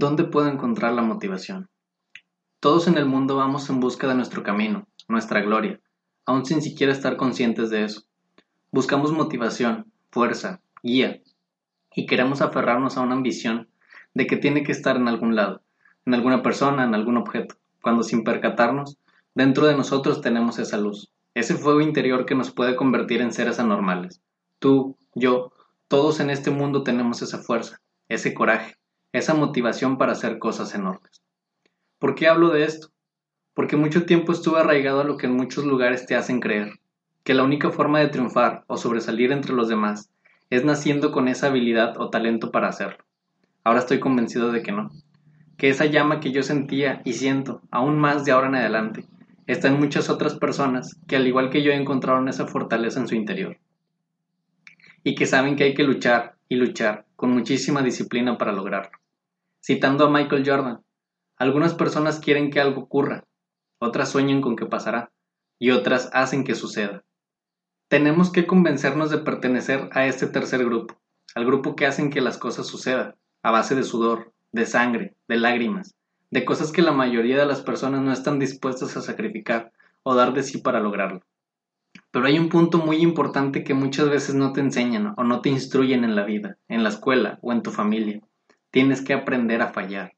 ¿Dónde puedo encontrar la motivación? Todos en el mundo vamos en busca de nuestro camino, nuestra gloria, aún sin siquiera estar conscientes de eso. Buscamos motivación, fuerza, guía, y queremos aferrarnos a una ambición de que tiene que estar en algún lado, en alguna persona, en algún objeto, cuando sin percatarnos, dentro de nosotros tenemos esa luz, ese fuego interior que nos puede convertir en seres anormales. Tú, yo, todos en este mundo tenemos esa fuerza, ese coraje, esa motivación para hacer cosas enormes. ¿Por qué hablo de esto? Porque mucho tiempo estuve arraigado a lo que en muchos lugares te hacen creer, que la única forma de triunfar o sobresalir entre los demás es naciendo con esa habilidad o talento para hacerlo. Ahora estoy convencido de que no, que esa llama que yo sentía y siento, aún más de ahora en adelante, está en muchas otras personas que al igual que yo encontraron esa fortaleza en su interior. Y que saben que hay que luchar y luchar con muchísima disciplina para lograrlo. Citando a Michael Jordan, algunas personas quieren que algo ocurra, otras sueñan con que pasará y otras hacen que suceda. Tenemos que convencernos de pertenecer a este tercer grupo, al grupo que hacen que las cosas sucedan, a base de sudor, de sangre, de lágrimas, de cosas que la mayoría de las personas no están dispuestas a sacrificar o dar de sí para lograrlo. Pero hay un punto muy importante que muchas veces no te enseñan o no te instruyen en la vida, en la escuela o en tu familia. Tienes que aprender a fallar.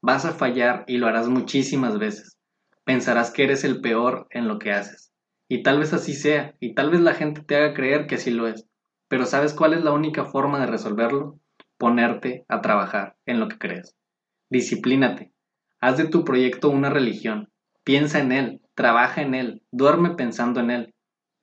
Vas a fallar y lo harás muchísimas veces. Pensarás que eres el peor en lo que haces. Y tal vez así sea, y tal vez la gente te haga creer que así lo es. Pero ¿sabes cuál es la única forma de resolverlo? Ponerte a trabajar en lo que crees. Disciplínate. Haz de tu proyecto una religión. Piensa en él, trabaja en él, duerme pensando en él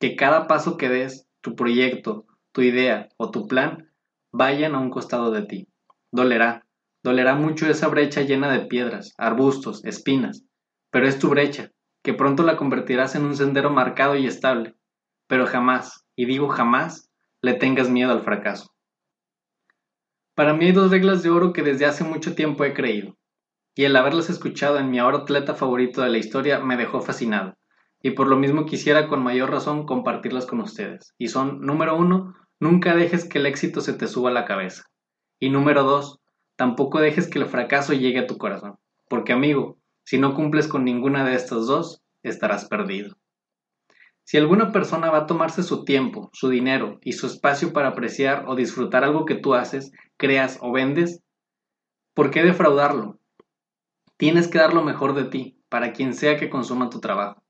que cada paso que des, tu proyecto, tu idea o tu plan vayan a un costado de ti. Dolerá, dolerá mucho esa brecha llena de piedras, arbustos, espinas, pero es tu brecha, que pronto la convertirás en un sendero marcado y estable. Pero jamás, y digo jamás, le tengas miedo al fracaso. Para mí hay dos reglas de oro que desde hace mucho tiempo he creído, y el haberlas escuchado en mi ahora atleta favorito de la historia me dejó fascinado y por lo mismo quisiera con mayor razón compartirlas con ustedes. Y son, número uno, nunca dejes que el éxito se te suba a la cabeza. Y número dos, tampoco dejes que el fracaso llegue a tu corazón. Porque amigo, si no cumples con ninguna de estas dos, estarás perdido. Si alguna persona va a tomarse su tiempo, su dinero y su espacio para apreciar o disfrutar algo que tú haces, creas o vendes, ¿por qué defraudarlo? Tienes que dar lo mejor de ti para quien sea que consuma tu trabajo.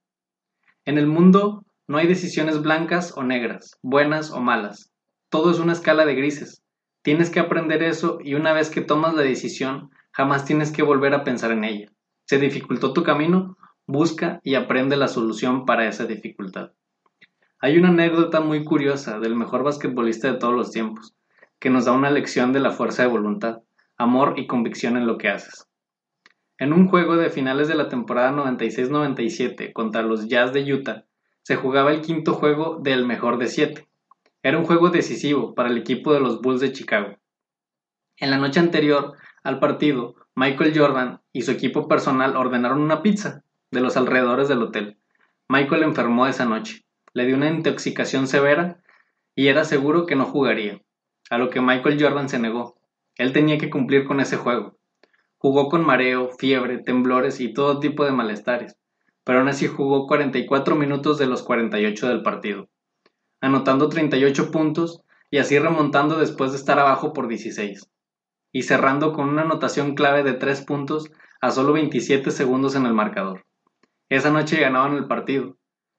En el mundo no hay decisiones blancas o negras, buenas o malas. Todo es una escala de grises. Tienes que aprender eso y una vez que tomas la decisión, jamás tienes que volver a pensar en ella. ¿Se dificultó tu camino? Busca y aprende la solución para esa dificultad. Hay una anécdota muy curiosa del mejor basquetbolista de todos los tiempos, que nos da una lección de la fuerza de voluntad, amor y convicción en lo que haces. En un juego de finales de la temporada 96-97 contra los Jazz de Utah, se jugaba el quinto juego del mejor de siete. Era un juego decisivo para el equipo de los Bulls de Chicago. En la noche anterior al partido, Michael Jordan y su equipo personal ordenaron una pizza de los alrededores del hotel. Michael enfermó esa noche, le dio una intoxicación severa y era seguro que no jugaría, a lo que Michael Jordan se negó. Él tenía que cumplir con ese juego. Jugó con mareo, fiebre, temblores y todo tipo de malestares, pero aún así jugó 44 minutos de los 48 del partido, anotando 38 puntos y así remontando después de estar abajo por 16, y cerrando con una anotación clave de 3 puntos a solo 27 segundos en el marcador. Esa noche ganaban el partido,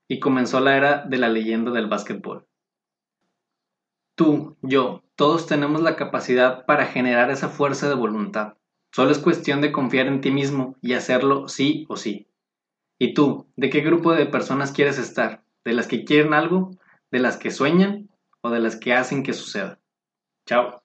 y comenzó la era de la leyenda del básquetbol. Tú, yo, todos tenemos la capacidad para generar esa fuerza de voluntad Solo es cuestión de confiar en ti mismo y hacerlo sí o sí. ¿Y tú, de qué grupo de personas quieres estar? ¿De las que quieren algo? ¿De las que sueñan? ¿O de las que hacen que suceda? Chao.